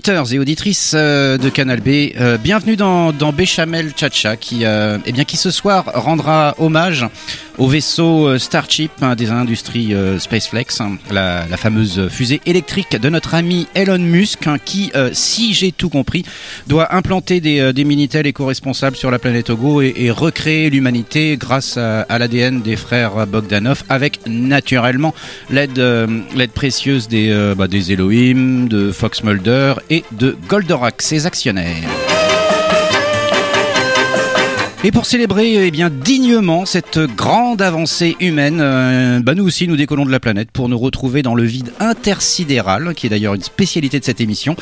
Auditeurs et auditrices euh, de Canal B, euh, bienvenue dans, Béchamel Chacha qui, euh, eh qui ce soir rendra hommage au vaisseau Starship hein, des industries Spaceflex, hein, la, fameuse fusée électrique de notre ami Elon Musk hein, qui, si j'ai tout compris, doit implanter des, des Minitel éco-responsables sur la planète Togo et, recréer l'humanité grâce à, l'ADN des frères Bogdanov avec naturellement l'aide l'aide précieuse des, bah, des Elohim, de Fox Mulder et de Goldorak, ses actionnaires. Et pour célébrer eh bien dignement cette grande avancée humaine, euh, nous aussi nous décollons de la planète pour nous retrouver dans le vide intersidéral, qui est d'ailleurs une spécialité de cette émission,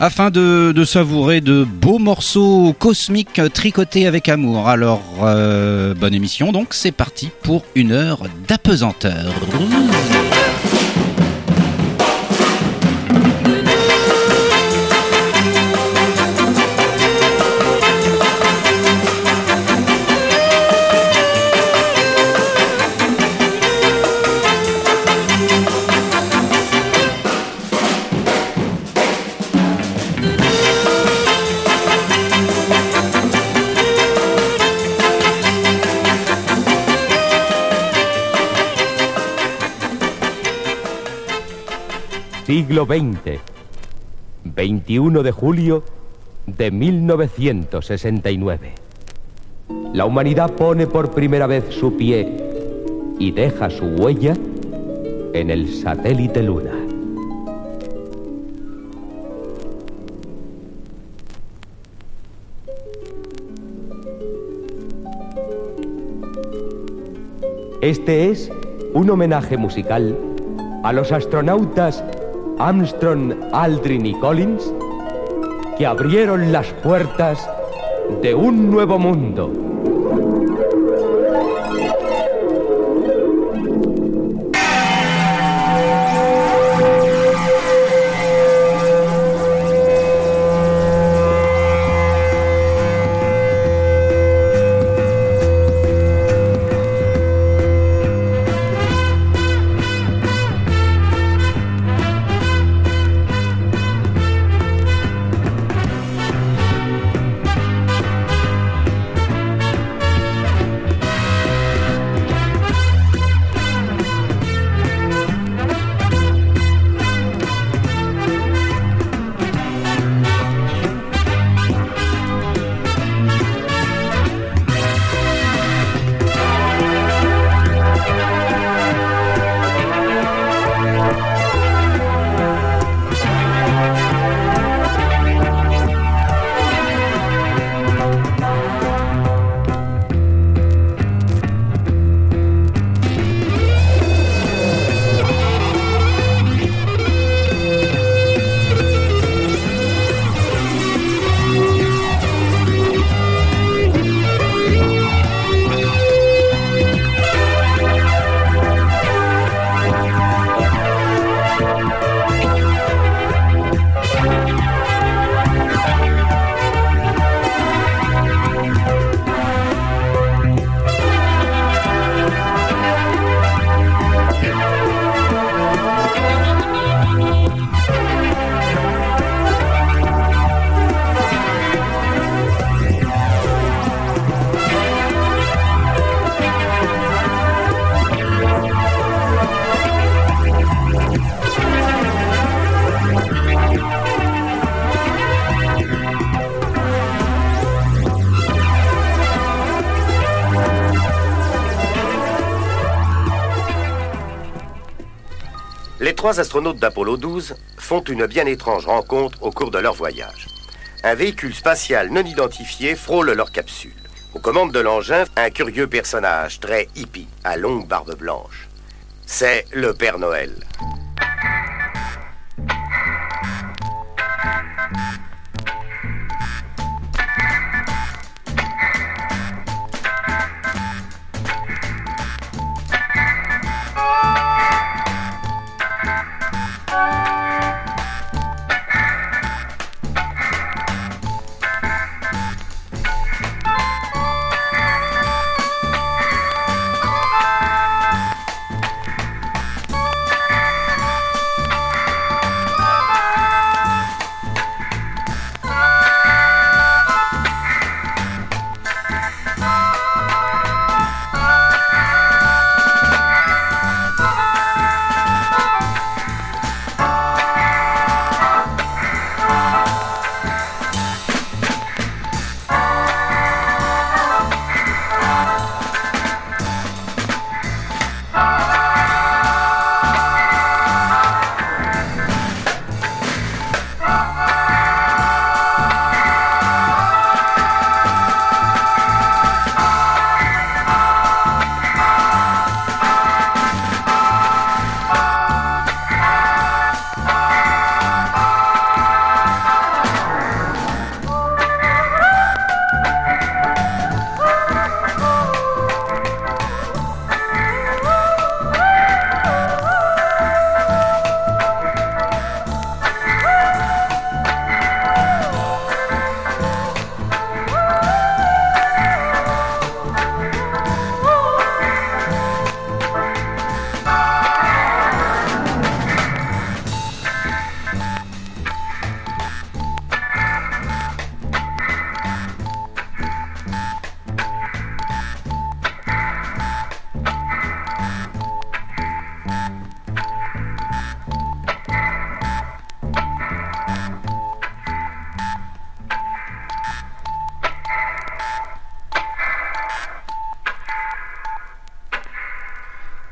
afin de, de savourer de beaux morceaux cosmiques tricotés avec amour. Alors euh, bonne émission donc, c'est parti pour une heure d'apesanteur. Siglo XX, 21 de julio de 1969. La humanidad pone por primera vez su pie y deja su huella en el satélite Luna. Este es un homenaje musical a los astronautas Armstrong, Aldrin y Collins que abrieron las puertas de un nuevo mundo. Trois astronautes d'Apollo 12 font une bien étrange rencontre au cours de leur voyage. Un véhicule spatial non identifié frôle leur capsule. Aux commandes de l'engin, un curieux personnage très hippie, à longue barbe blanche. C'est le Père Noël.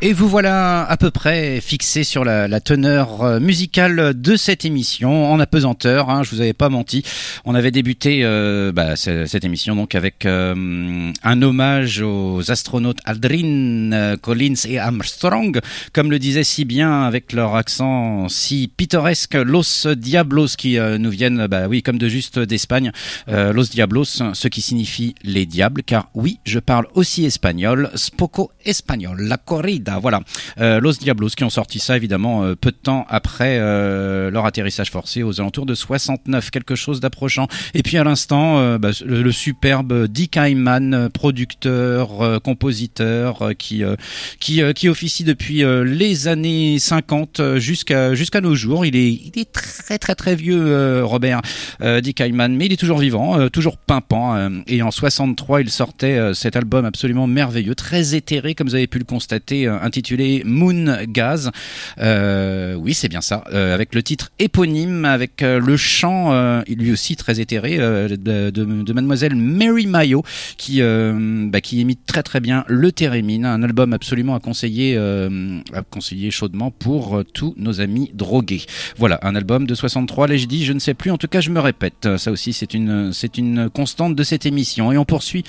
Et vous voilà à peu près fixé sur la, teneur euh, musicale de cette émission en apesanteur. Hein, je vous avais pas menti. On avait débuté euh, bah, cette émission donc avec euh, un hommage aux astronautes Aldrin, Collins et Armstrong, comme le disait si bien avec leur accent si pittoresque, Los Diablos qui nous viennent, bah oui, comme de juste d'Espagne, Los Diablos, ce qui signifie les diables, car oui, je parle aussi espagnol, spoco espagnol, la corrida voilà. Euh, Los Diablos qui ont sorti ça évidemment euh, peu de temps après euh, leur atterrissage forcé aux alentours de 69, quelque chose d'approchant. Et puis à l'instant, bah, le, superbe Dick Hyman, producteur, compositeur, qui qui qui officie depuis les années 50 jusqu'à jusqu'à nos jours. Il est il est très très très vieux, Robert Dick Hyman, mais il est toujours vivant, toujours pimpant. et en 63, il sortait cet album absolument merveilleux, très éthéré, comme vous avez pu le constater intitulé Moon Gaz. Euh, oui, c'est bien ça, euh, avec le titre éponyme, avec euh, le chant, lui aussi très éthéré, de, Mademoiselle Mary Mayo, qui bah, qui imite très très bien le Térémine, un album absolument à conseiller, à conseiller chaudement pour tous nos amis drogués. Voilà, un album de 63, là je dis, je ne sais plus, en tout cas je me répète, ça aussi c'est une c'est une constante de cette émission. Et on poursuit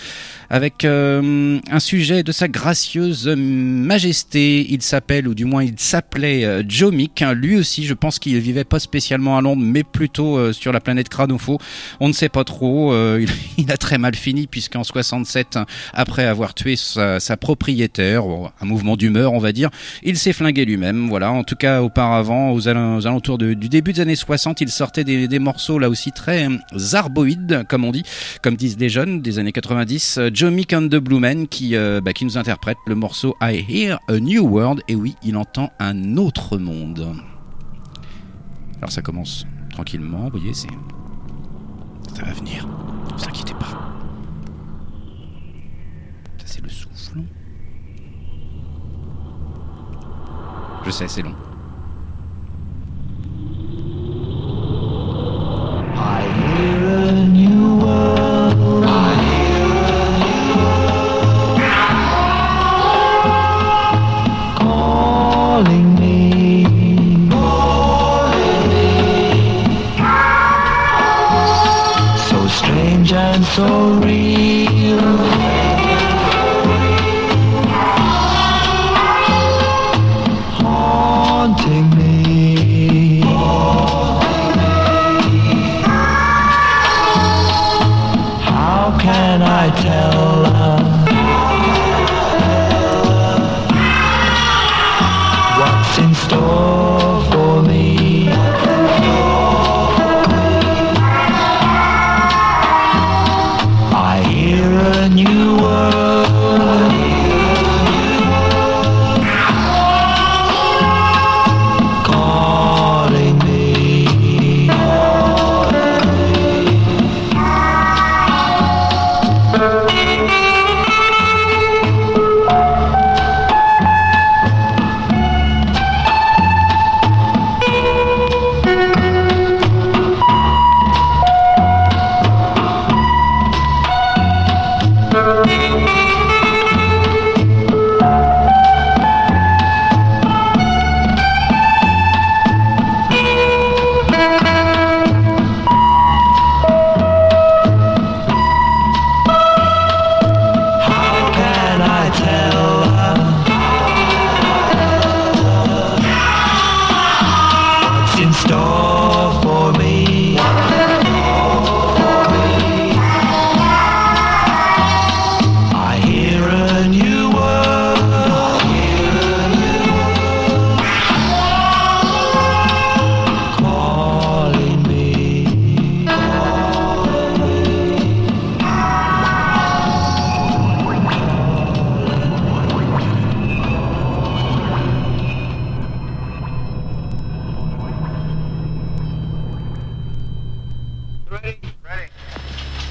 avec un sujet de sa gracieuse majesté il s'appelle, ou du moins il s'appelait euh, Joe Mick. Hein. Lui aussi, je pense qu'il vivait pas spécialement à Londres, mais plutôt euh, sur la planète Cranofo. On ne sait pas trop. Euh, il, a très mal fini puisqu'en 67, après avoir tué sa, propriétaire, un mouvement d'humeur, on va dire, il s'est flingué lui-même. Voilà. En tout cas, auparavant, aux, alentours du début des années 60, il sortait des, morceaux là aussi très zarboïdes, comme on dit, comme disent les jeunes des années 90. Joe Mick and the Blue Men qui, bah, qui nous interprète le morceau I Hear a New World, et oui, il entend un autre monde. Alors ça commence tranquillement, vous voyez, c'est. Ça va venir, ne vous inquiétez pas. Ça c'est le souffle. Je sais, c'est long. I hear a new world. calling me. Calling me. So strange and so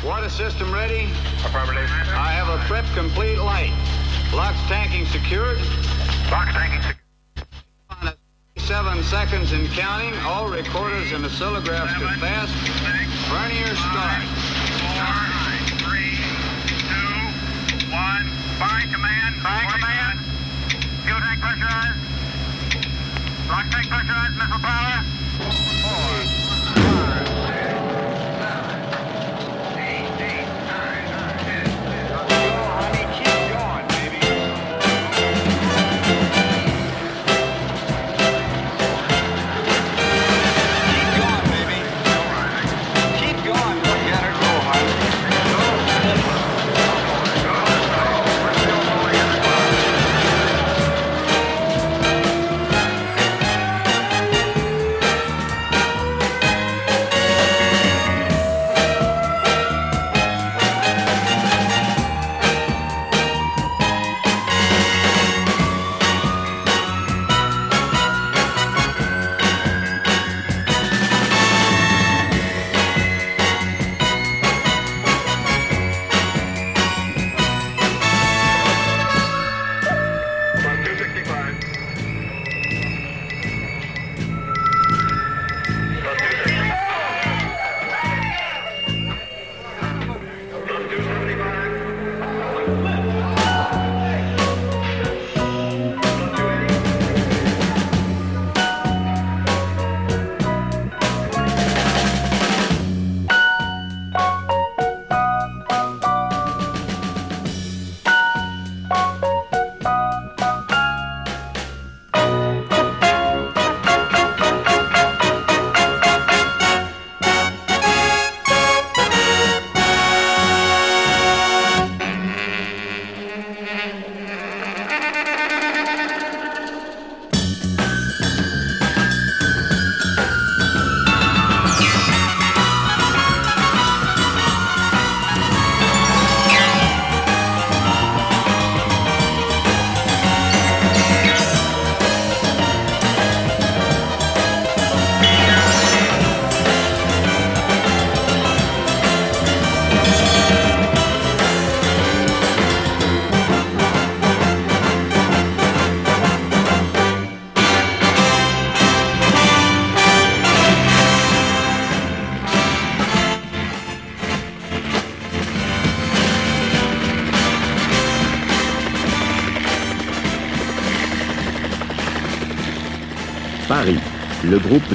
Water system ready? Affirmative. I have a prep complete light. Locks tanking secured. Locks tanking secured. Seven seconds in counting. All recorders and oscillographs to fast. Vernier start. Four, three, two, one. Firing command. Firing command. Fuel tank pressurized. Lock tank pressurized. Missile power.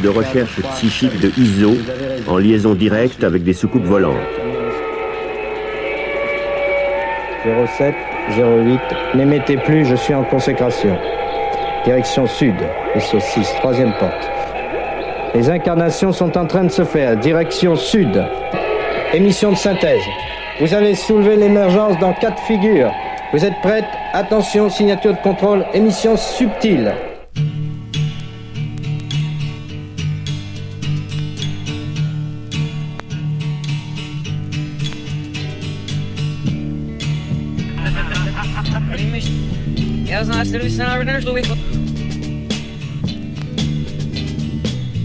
De recherche psychique de ISO en liaison directe avec des soucoupes volantes. 07 08, n'émettez plus, je suis en consécration. Direction sud, SO 6, troisième porte. Les incarnations sont en train de se faire, direction sud. Émission de synthèse. Vous allez soulever l'émergence dans quatre figures. Vous êtes prête Attention, signature de contrôle, émission subtile.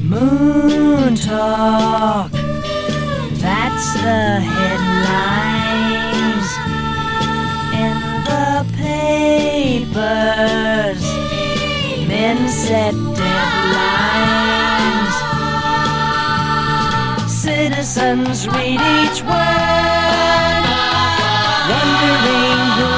Moon Talk. That's the headlines in the papers. Men set deadlines. Citizens read each word, wondering who'll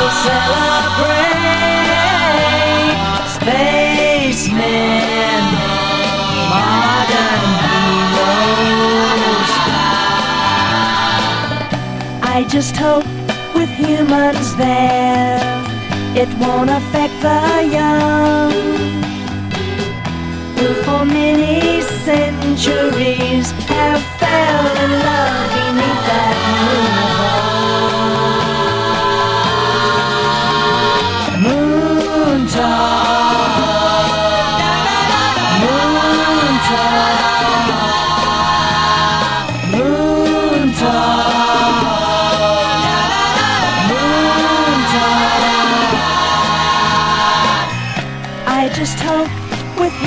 celebrate. Spacemen, modern heroes. I just hope with humans there, it won't affect the young. Who for many centuries have fell in love beneath that moon.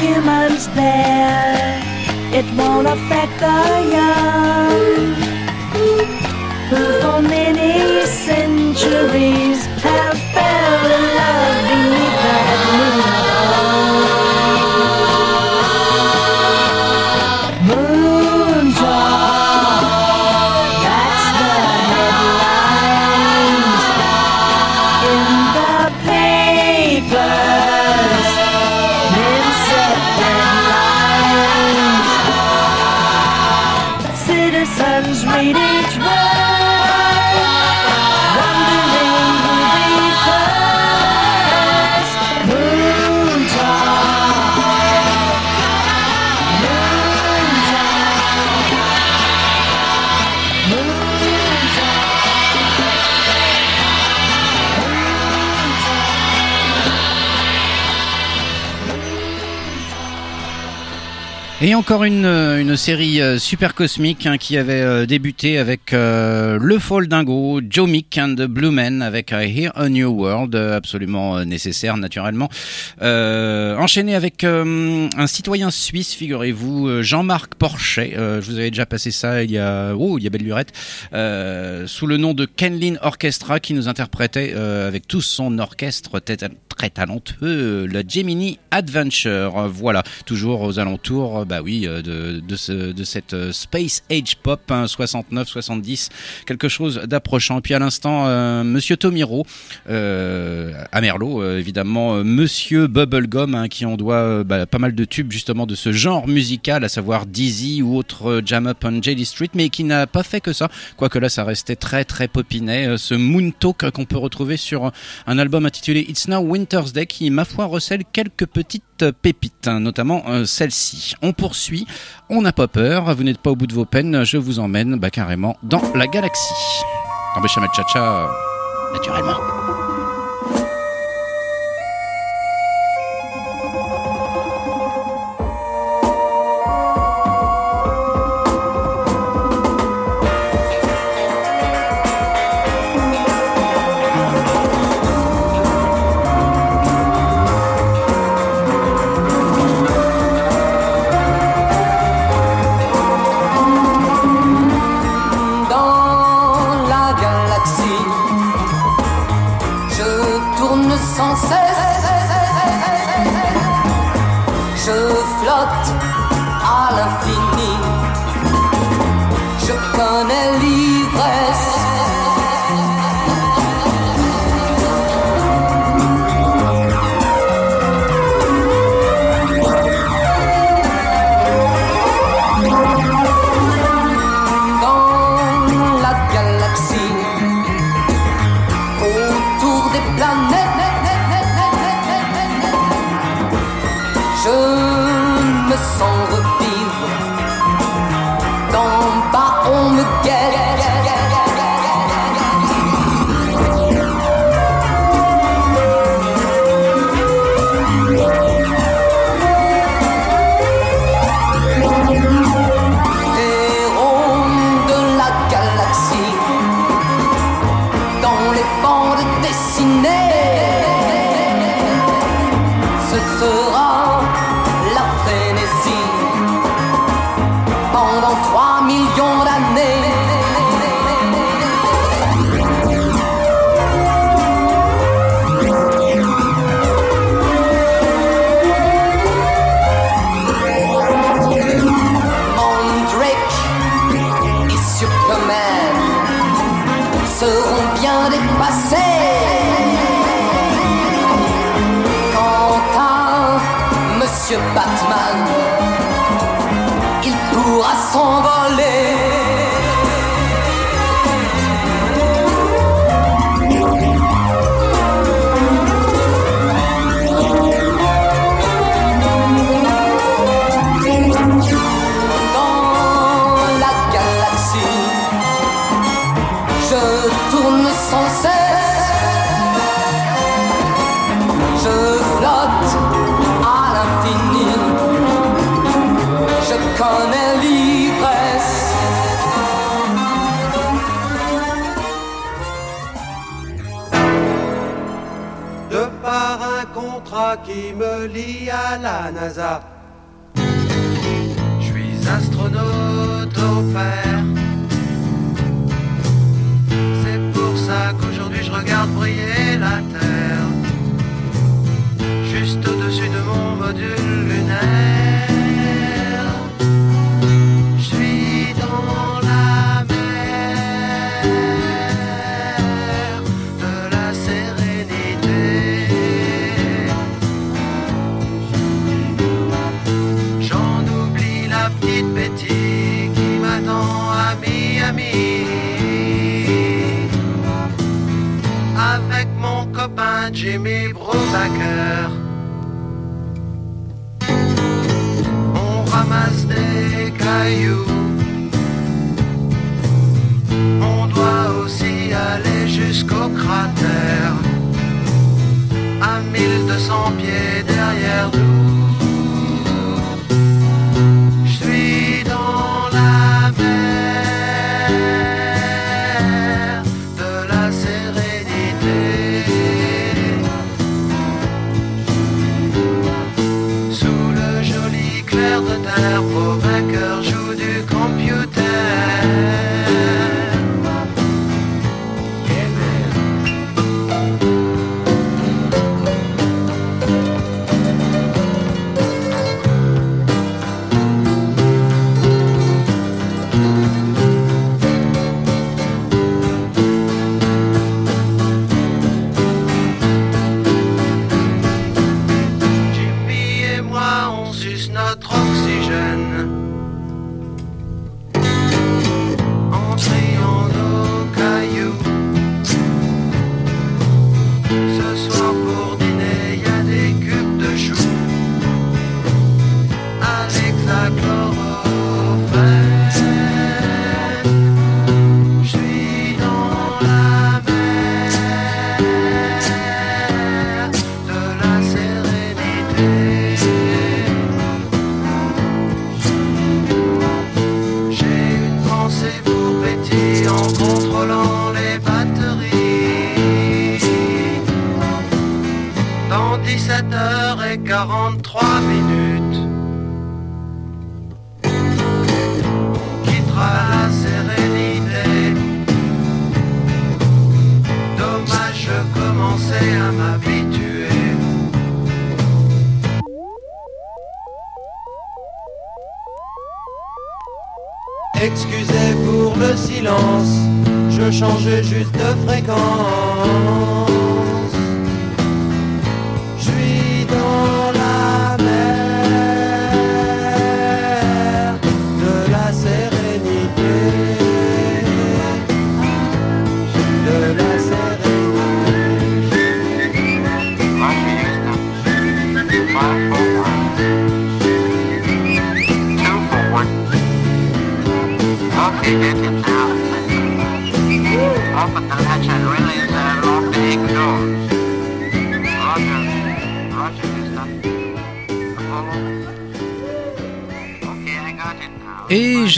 Humans there, it won't affect the young. Who for many centuries have fell in love Et encore une, euh, série euh, super cosmique hein, qui avait euh, débuté avec Le Fall Joe Mick and Blue Men avec euh, Here a New World, absolument nécessaire naturellement. Euh, enchaîné avec un citoyen suisse, figurez-vous, Jean-Marc Porchet. Je vous avais déjà passé ça il y a, oh, il y a belle lurette, sous le nom de Kenlin Orchestra qui nous interprétait avec tout son orchestre très, talentueux, le Gemini Adventure. Voilà, toujours aux alentours, euh, bah oui, euh, de, de, ce, de cette euh, Space Age Pop, hein, 69, 70, quelque chose d'approchant. Et puis à l'instant, euh, Monsieur Tomiro, à Merlot, évidemment, Monsieur Bubblegum, hein, qui en doit bah, pas mal de tubes justement de ce genre musical, à savoir Dizzy ou autre Jam Up on Jelly Street, mais qui n'a pas fait que ça. Quoique là, ça restait très très popinet. Ce Moon Talk qu'on peut retrouver sur un album intitulé It's Now Winter's Day, qui, ma foi, recèle quelques petites pépites, hein, notamment celle-ci. On on n'a pas peur, vous n'êtes pas au bout de vos peines, je vous emmène bah, carrément dans la galaxie. Naturellement.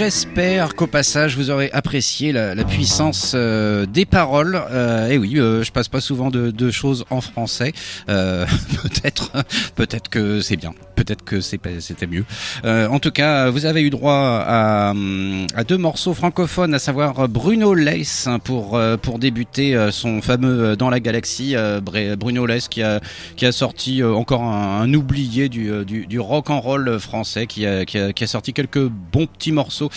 respect Qu'au passage vous aurez apprécié la, puissance euh, des paroles. Euh, et oui, euh, je passe pas souvent de, choses en français. peut-être, peut-être que c'est bien. Peut-être que c'était mieux. en tout cas, vous avez eu droit à, deux morceaux francophones, à savoir Bruno Leys pour pour débuter son fameux Dans la galaxie. Bruno Leys qui a qui a sorti encore un, oublié du, du, rock and roll français, qui a, qui a, sorti quelques bons petits morceaux.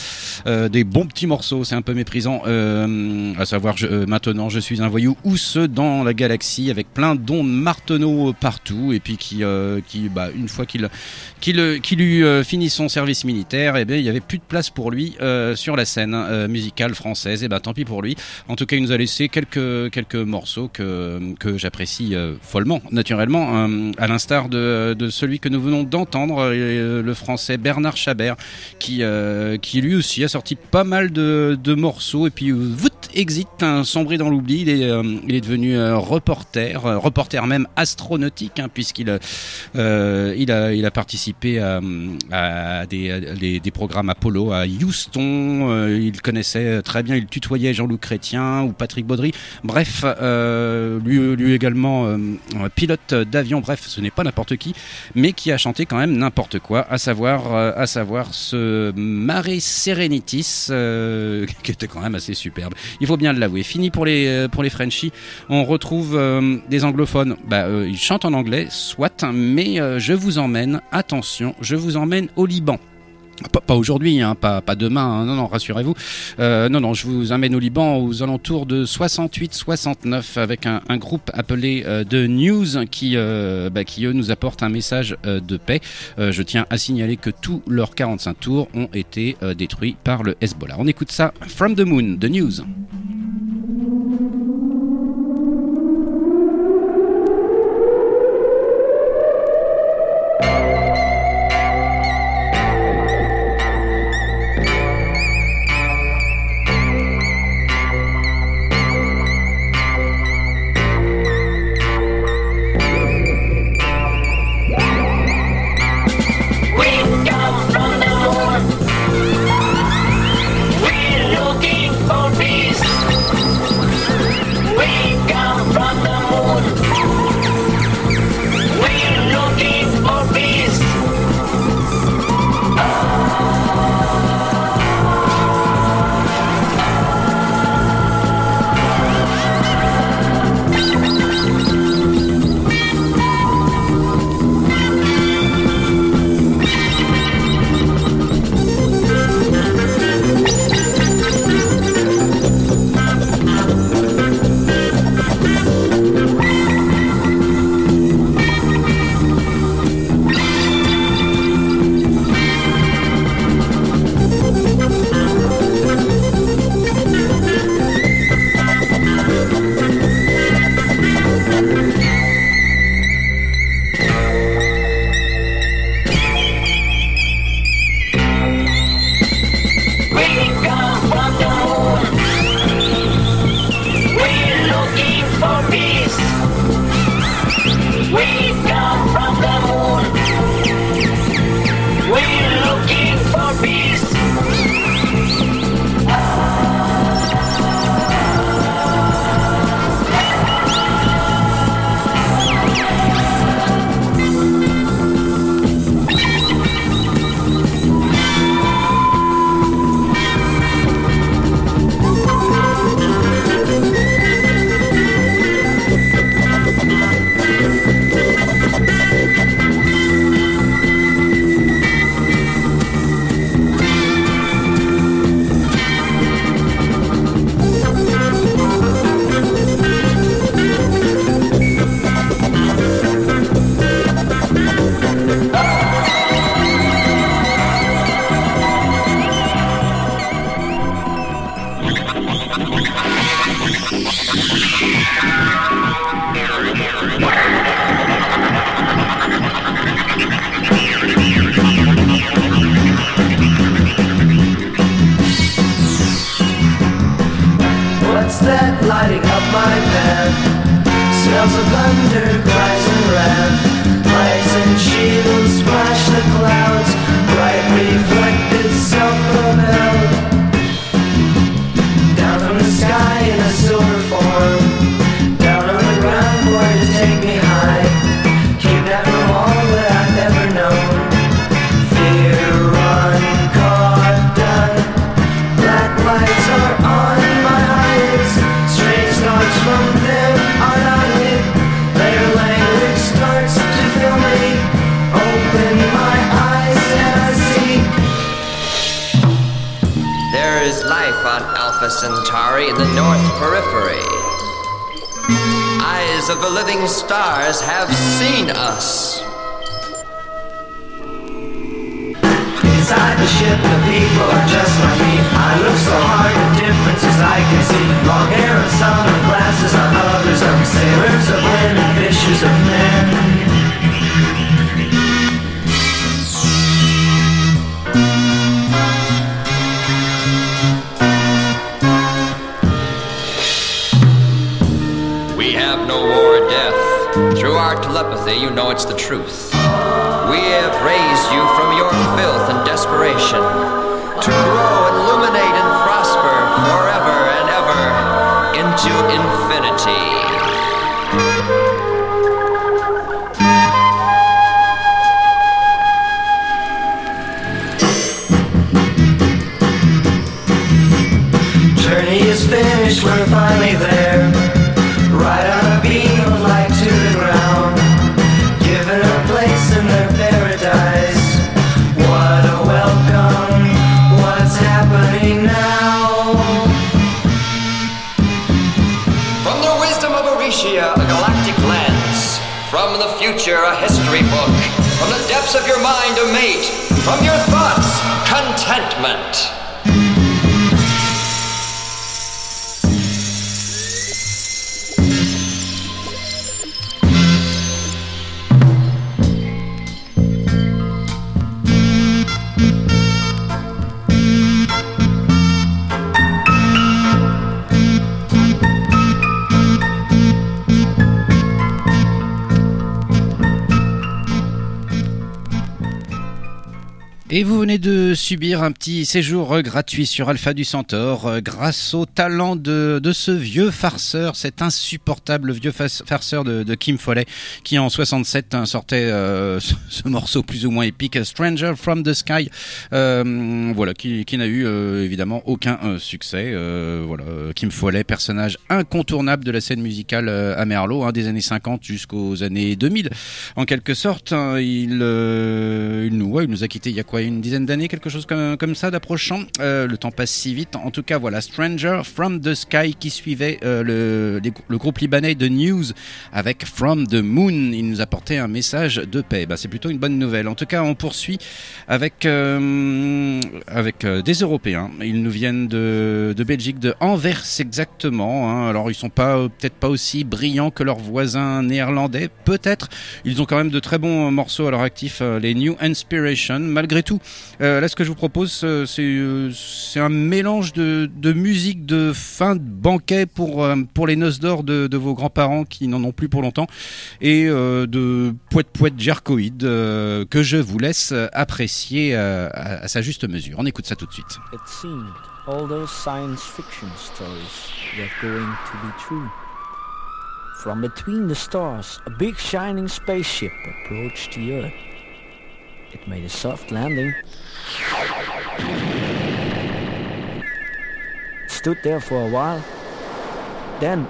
Euh, des bons petits morceaux, c'est un peu méprisant, euh, à savoir euh, maintenant je suis un voyou ou ceux dans la galaxie avec plein d'ondes marteneaux partout et puis qui, qui bah, une fois qu'il qu'il qu lui finit son service militaire, eh il y avait plus de place pour lui sur la scène musicale française. Et ben tant pis pour lui. En tout cas, il nous a laissé quelques quelques morceaux que que j'apprécie follement, naturellement, à l'instar de, de celui que nous venons d'entendre, le français Bernard Chabert, qui qui lui aussi a sorti pas mal de morceaux et puis vout exit, hein, sombré dans l'oubli. Il euh, il est devenu euh, reporter, euh, reporter même astronautique, hein, puisqu'il il a il a participé à, des, des programmes Apollo à Houston. il connaissait très bien, il tutoyait Jean-Luc Chrétien ou Patrick Baudry. Bref, lui lui également pilote d'avion. Bref, ce n'est pas n'importe qui, mais qui a chanté quand même n'importe quoi, à savoir à savoir ce Mare Euh, qui était quand même assez superbe. Il faut bien l'avouer. Fini pour les euh, pour les Frenchies. On retrouve euh, des anglophones. Bah, ils chantent en anglais, soit, mais je vous emmène. Attention, je vous emmène au Liban. Pas, aujourd'hui, hein, pas, demain, hein, non, non, rassurez-vous. Euh, non, non, je vous amène au Liban aux alentours de 68-69 avec un, groupe appelé euh, The News qui, euh, bah, eux nous apporte un message de paix. Je tiens à signaler que tous leurs 45 tours ont été détruits par le Hezbollah. On écoute ça, From the Moon, The News. Spaceship, the ship The people are just like me. I look so hard, the differences I can see. Long hair and sunglasses on others are sailors of women, fishers of men. We have no war or death. Through our telepathy, you know it's the truth. We have raised you from your and salvation. Depths of your mind, a mate. From your thoughts, contentment. Et vous venez de subir un petit séjour euh, gratuit sur Alpha du Centaure euh, grâce au talent de, de ce vieux farceur, cet insupportable vieux fa- farceur de, de Kim Foley qui en 67 hein, sortait euh, ce, ce morceau plus ou moins épique, Stranger from the Sky, euh, voilà, qui, qui n'a eu euh, évidemment aucun euh, succès. Voilà, Kim Foley, personnage incontournable de la scène musicale à Merlot, hein, des années 50 jusqu'aux années 2000, en quelque sorte. hein, il, il, nous, ouais, il nous a quitté il y a quoi, une dizaine d'années, quelque chose comme, comme ça d'approchant. Euh, le temps passe si vite. En tout cas, voilà, Stranger from the Sky qui suivait euh, le, le groupe libanais de News avec From the Moon. Il nous apportait un message de paix. Bah, c'est plutôt une bonne nouvelle. En tout cas, on poursuit avec euh, avec des Européens. Ils nous viennent de, de Belgique, de Anvers exactement. hein. Alors ils sont pas peut-être pas aussi brillants que leurs voisins néerlandais, peut-être. Ils ont quand même de très bons morceaux à leur actif, les New Inspiration. Malgré tout, euh, là ce que je vous propose, euh, c'est euh, c'est un mélange de, musique de fin de banquet pour pour les noces d'or de, vos grands-parents qui n'en ont plus pour longtemps et de poète poète jerkoïde euh, que je vous laisse apprécier à, sa juste mesure. On écoute ça tout de suite. Science fiction. From between the stars, a big shining spaceship approached the Earth. It made a soft landing. Stood there for a while. Then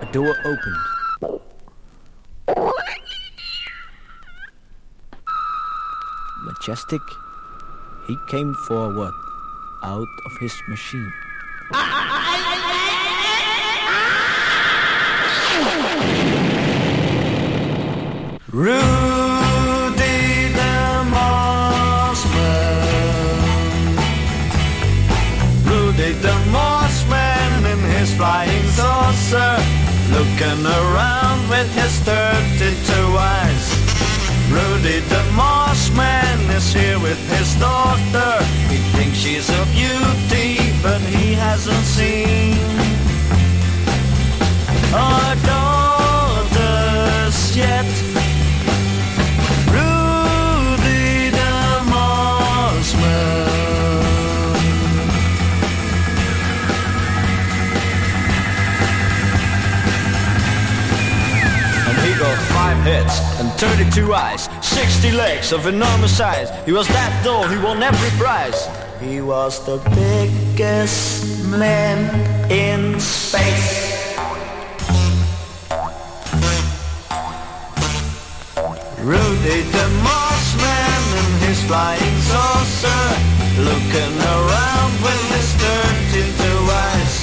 a door opened. Majestic, he came forward out of his machine. Seen our daughters yet. Rudy the Mossman. And he got five heads and 32 eyes, 60 legs of enormous size. He was that tall, he won every prize. He was the biggest man in space. Rudy the Mossman in his flying saucer, looking around with his 32 eyes.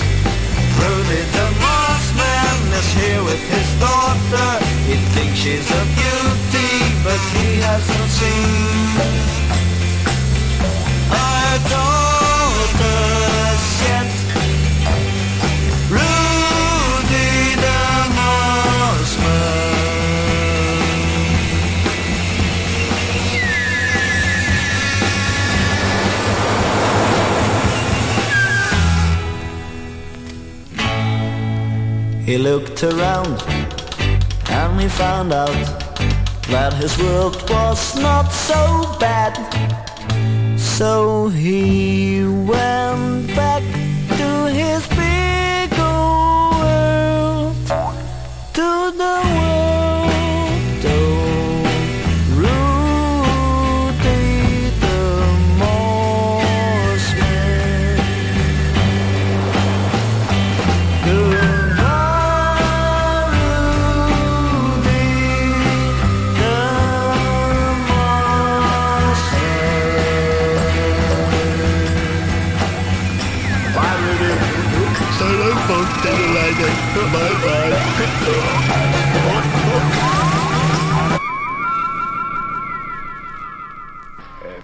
Rudy the Mossman is here with his daughter. He thinks she's a beauty, but he hasn't seen our d'autres He looked around and he found out that his world was not so bad. So he went back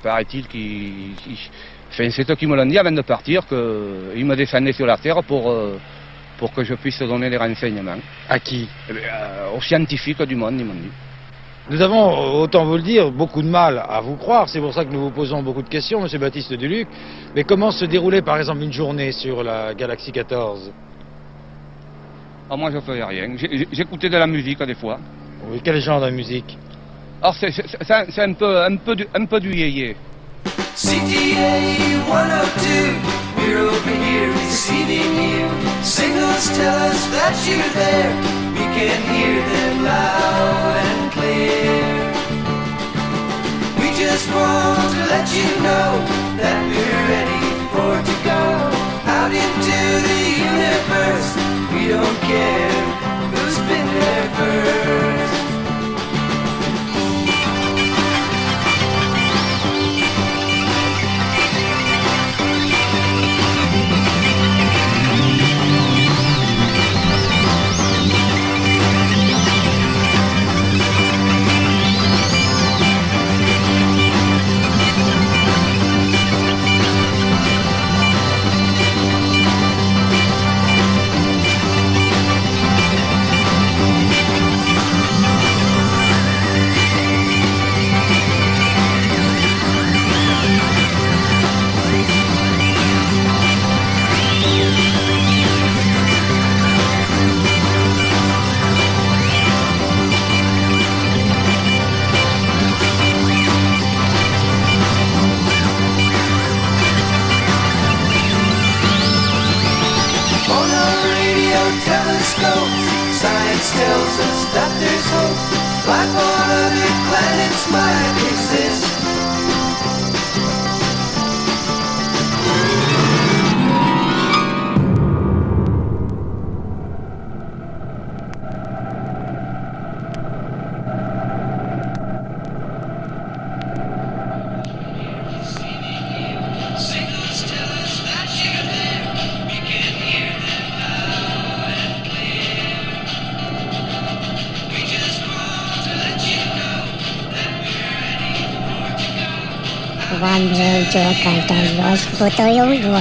Paraît-il qu'il. Enfin, c'est eux qui me l'ont dit avant de partir, qu'il me descendait sur la terre pour, euh, pour que je puisse donner des renseignements. À qui? Eh bien, euh, Aux scientifiques du monde, ils m'ont dit. Nous avons, autant vous le dire, beaucoup de mal à vous croire. C'est pour ça que nous vous posons beaucoup de questions, Monsieur Baptiste Duluc. Mais comment se déroulait, par exemple, une journée sur la Galaxie 14 Ah, moi, je faisais rien. J'écoutais de la musique des fois. Oui, quel genre de musique? Alors, c'est- c'est c'est- un peu, un peu du, un peu du. CTA 102, we're over here receiving you. Signals tell us that you're there. We can hear them loud and clear. We just want to let you know that we're ready for to go out into the universe. We don't care who's been there first. tôi yêu vua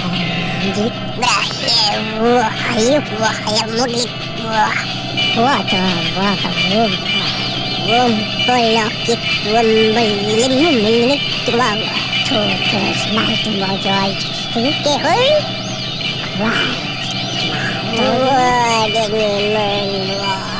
giết đã hiểu vua hiểu vua hiểu một ít vua vua cho vua cầm vua vua tôi lo giết vua mình lên mình mình lên chúng ta thu thu mai chúng ta rồi chúng ta hứa rồi vua đừng lên vua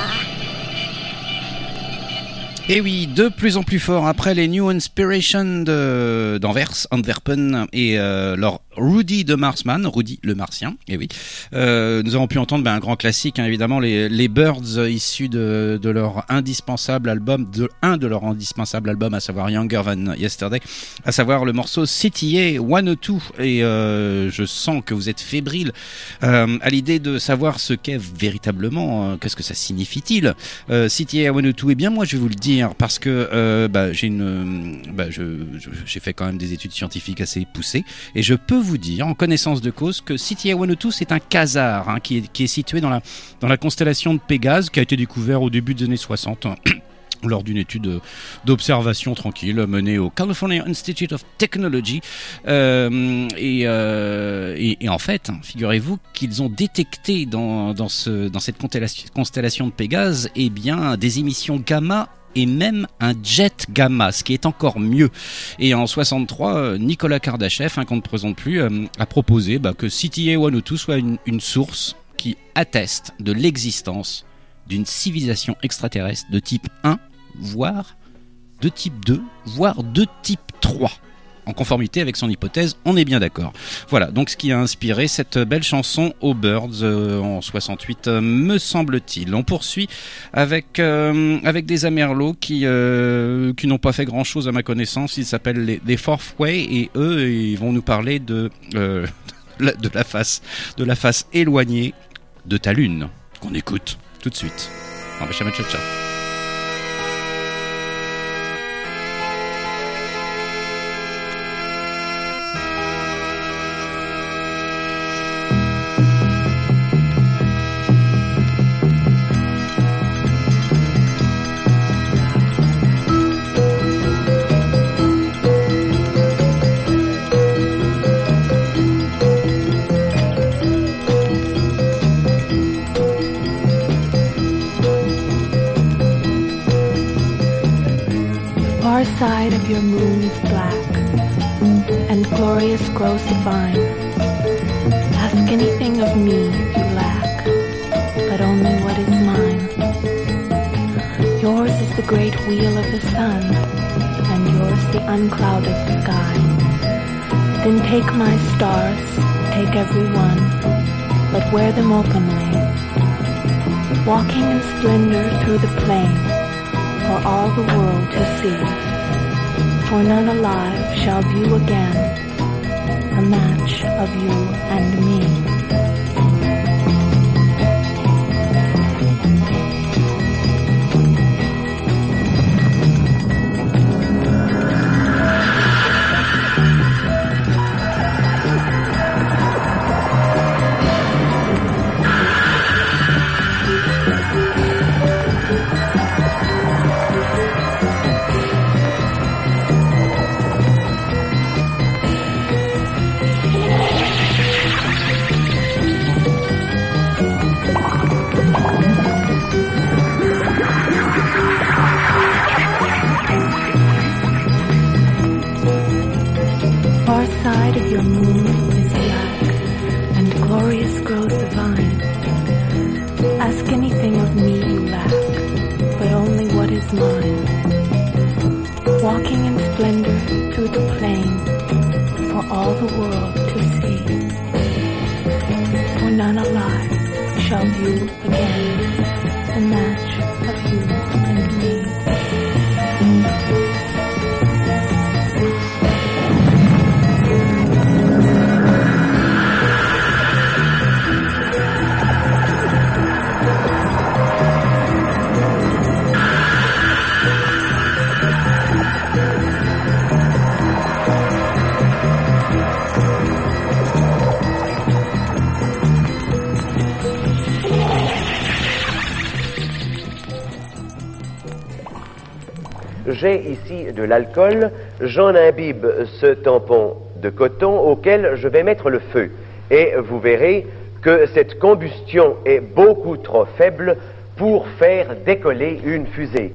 Et oui, de plus en plus fort après les New Inspiration d'Anvers, Antwerpen et leur Rudy de Marsman, Rudy le Martien. Et oui, Euh, nous avons pu entendre ben, un grand classique, hein, évidemment, les, les Birds euh, issus de, de leur indispensable album, de un de leurs indispensables albums, à savoir Younger Than Yesterday, à savoir le morceau CTA 102. Et euh, je sens que vous êtes fébrile à l'idée de savoir ce qu'est véritablement, qu'est-ce que ça signifie-t-il euh, CTA 102 Eh bien, moi, je vais vous le dire parce que euh, bah, euh, bah, j'ai fait quand même des études scientifiques assez poussées et je peux vous dire, en connaissance de cause, que CTA 102 c'est un quasar hein, qui, est, situé dans la constellation de Pégase, qui a été découvert au début des années 60. lors d'une étude euh, d'observation tranquille menée au California Institute of Technology. Et, en fait, figurez-vous qu'ils ont détecté dans, dans, ce, dans cette constellation, constellation de Pégase eh bien, des émissions gamma et même un jet gamma, ce qui est encore mieux. Et en 63, euh, Nicolas Kardashev, hein, qu'on ne présente plus, euh, a proposé bah, que CTA 102 soit une, une source qui atteste de l'existence d'une civilisation extraterrestre de type 1, voire de type 2, voire de type 3. En conformité avec son hypothèse, on est bien d'accord. Voilà, donc ce qui a inspiré cette belle chanson aux Birds euh, en 68, euh, me semble-t-il. On poursuit avec, euh, avec des Amerlots qui, qui n'ont pas fait grand-chose à ma connaissance. Ils s'appellent les, les Fourth Way et eux, ils vont nous parler de, de, la, face, de la face éloignée de ta lune, qu'on écoute tout de suite. dans Béchamel vine. Ask anything of me you lack, but only what is mine. Yours is the great wheel of the sun, and yours the unclouded sky. Then take my stars, take every one, but wear them openly. Walking in splendor through the plain, for all the world to see. For none alive shall view again match of you and me. J'en imbibe ce tampon de coton auquel je vais mettre le feu. Et vous verrez que cette combustion est beaucoup trop faible pour faire décoller une fusée.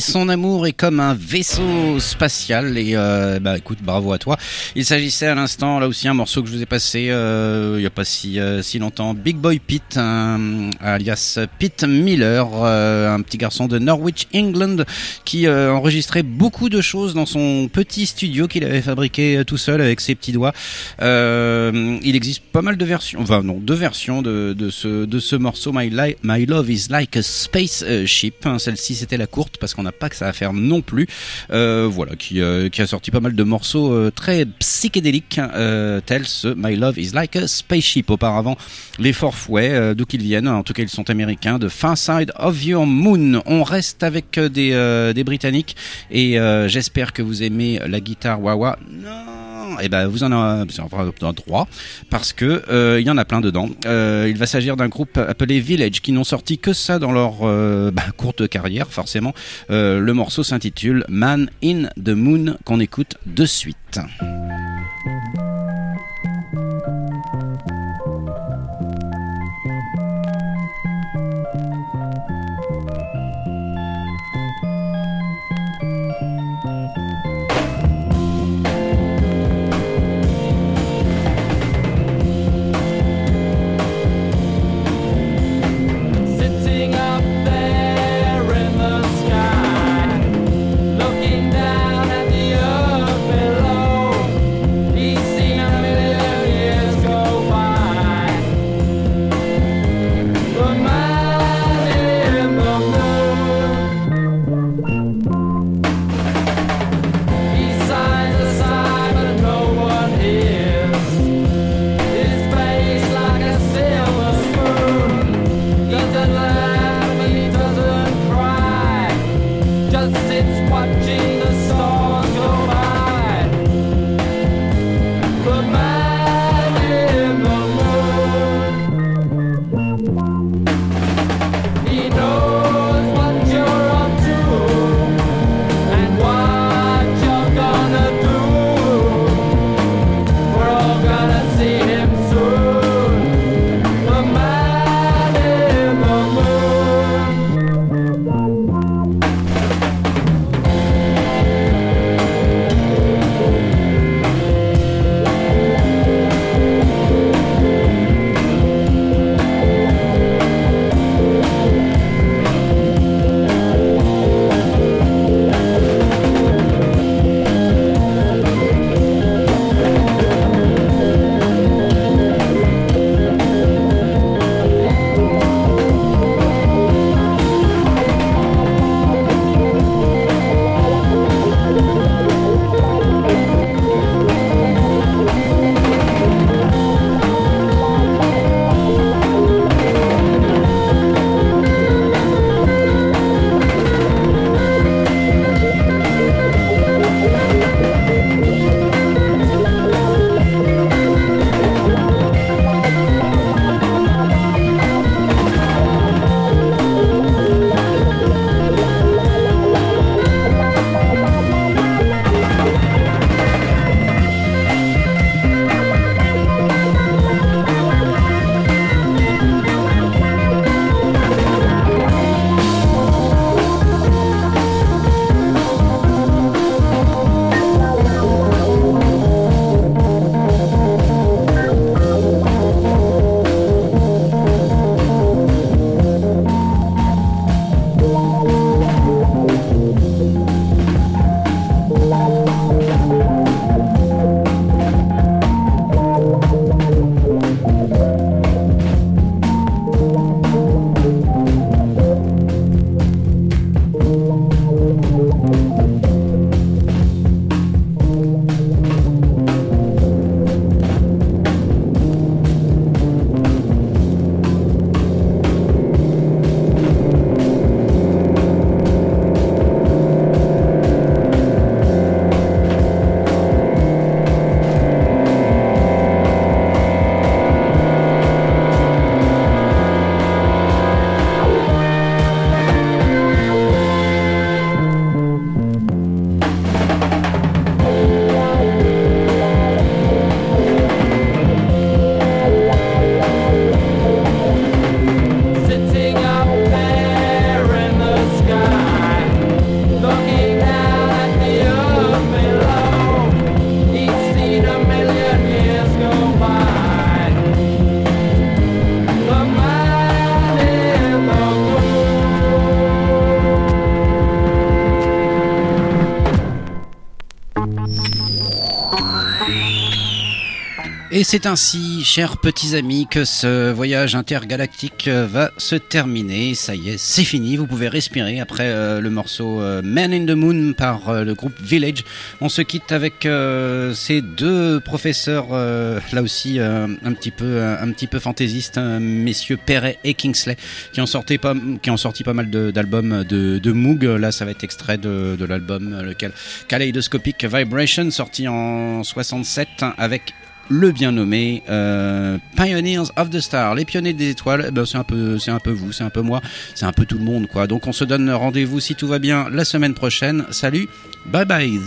Son amour est comme un vaisseau spatial et euh, bah écoute, bravo à toi. Il s'agissait à l'instant là aussi un morceau que je vous ai passé euh, il y a pas si euh, si longtemps, Big Boy Pete, alias Pete Miller, un petit garçon de Norwich, England, qui enregistrait beaucoup de choses dans son petit studio qu'il avait fabriqué tout seul avec ses petits doigts. Il existe pas mal de versions, enfin non, deux versions de, de ce de ce morceau My, My Love Is Like a Space euh, Ship. Hein, Celle-ci c'était la courte parce qu'on pas que ça à faire non plus. Euh, voilà, qui euh, qui a sorti pas mal de morceaux euh, très psychédéliques, euh, tels ce My Love Is Like a Spaceship. Auparavant, les Forfouets, d'où qu'ils viennent, en tout cas ils sont américains, de Far Side of Your Moon. On reste avec des Britanniques et j'espère que vous aimez la guitare wah-wah. Non, et ben vous en avez droit parce que euh, il y en a plein dedans. Euh, il va s'agir d'un groupe appelé Village qui n'ont sorti que ça dans leur euh, bah, courte carrière forcément. Le morceau s'intitule Man in the Moon qu'on écoute de suite. Et c'est ainsi, chers petits amis, que ce voyage intergalactique euh, va se terminer. Ça y est, c'est fini. Vous pouvez respirer après euh, le morceau euh, Man in the Moon par le groupe Village. On se quitte avec ces deux professeurs, là aussi un petit peu, un petit peu fantaisistes, hein, messieurs Perret et Kingsley, qui ont sorti pas, qui ont sorti pas mal d'albums de, Moog. Là, ça va être extrait de, l'album, lequel Kaleidoscopic Vibration, sorti en 67 avec le bien nommé euh, Pioneers of the Star, les pionniers des étoiles. eh ben, c'est un peu, c'est un peu vous, c'est un peu moi, c'est un peu tout le monde, quoi. Donc on se donne rendez-vous si tout va bien la semaine prochaine. Salut, bye bye.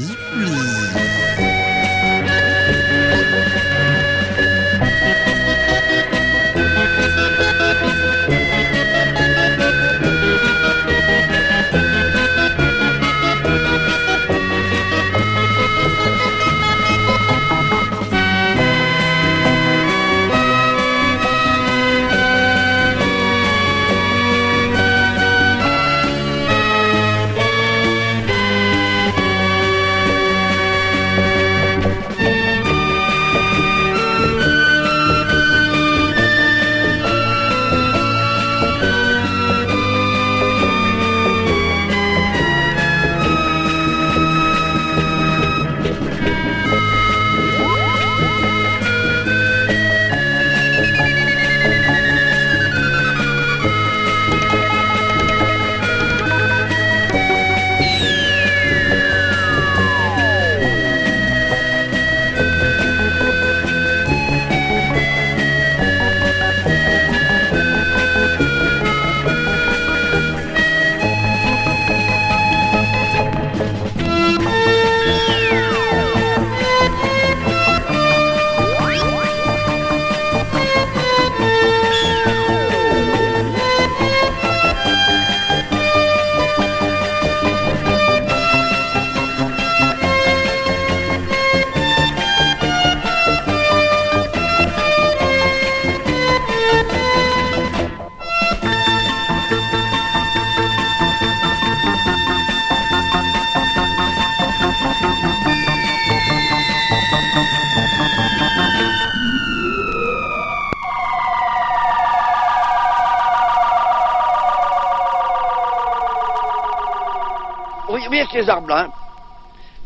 Arbres, hein.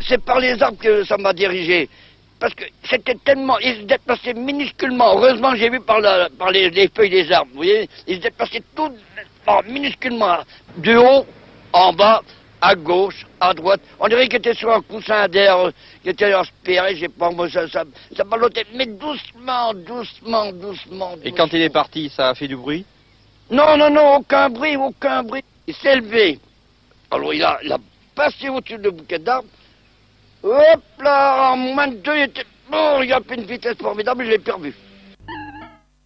C'est par les arbres que ça m'a dirigé. Parce que c'était tellement. Ils se déplaçaient minusculement. Heureusement, j'ai vu par, la- par les, les feuilles des arbres. Vous voyez Ils se déplaçaient tout oh, minusculement. Du haut, en bas, à gauche, à droite. On dirait qu'ils étaient sur un coussin d'air, euh, qui était aspiré, je sais pas, moi, ça, ça, ça ballottait. Mais doucement, doucement, doucement. Et quand il est parti, ça a fait du bruit? Non, non, non, aucun bruit, aucun bruit. Il s'est levé. Alors il a, il a passé au-dessus du bouquet d'arbres. Hop là, en moins de deux, il était... Bon, il a fait une vitesse formidable, je l'ai perdu.